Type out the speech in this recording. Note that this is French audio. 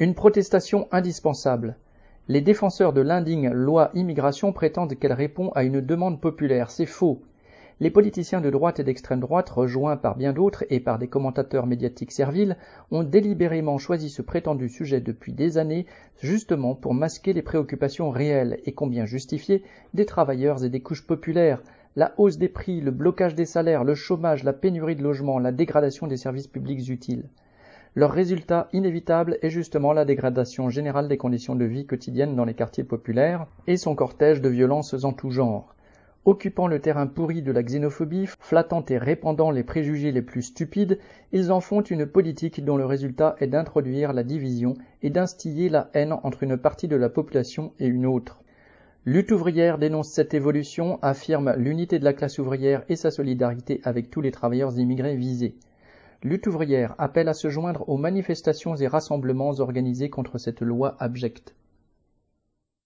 Une protestation indispensable. Les défenseurs de l'indigne loi immigration prétendent qu'elle répond à une demande populaire. C'est faux. Les politiciens de droite et d'extrême droite, rejoints par bien d'autres et par des commentateurs médiatiques serviles, ont délibérément choisi ce prétendu sujet depuis des années, justement pour masquer les préoccupations réelles et combien justifiées des travailleurs et des couches populaires, la hausse des prix, le blocage des salaires, le chômage, la pénurie de logements, la dégradation des services publics utiles. Leur résultat inévitable est justement la dégradation générale des conditions de vie quotidiennes dans les quartiers populaires et son cortège de violences en tout genre. Occupant le terrain pourri de la xénophobie, flattant et répandant les préjugés les plus stupides, ils en font une politique dont le résultat est d'introduire la division et d'instiller la haine entre une partie de la population et une autre. Lutte ouvrière dénonce cette évolution, affirme l'unité de la classe ouvrière et sa solidarité avec tous les travailleurs immigrés visés. Lutte ouvrière appelle à se joindre aux manifestations et rassemblements organisés contre cette loi abjecte.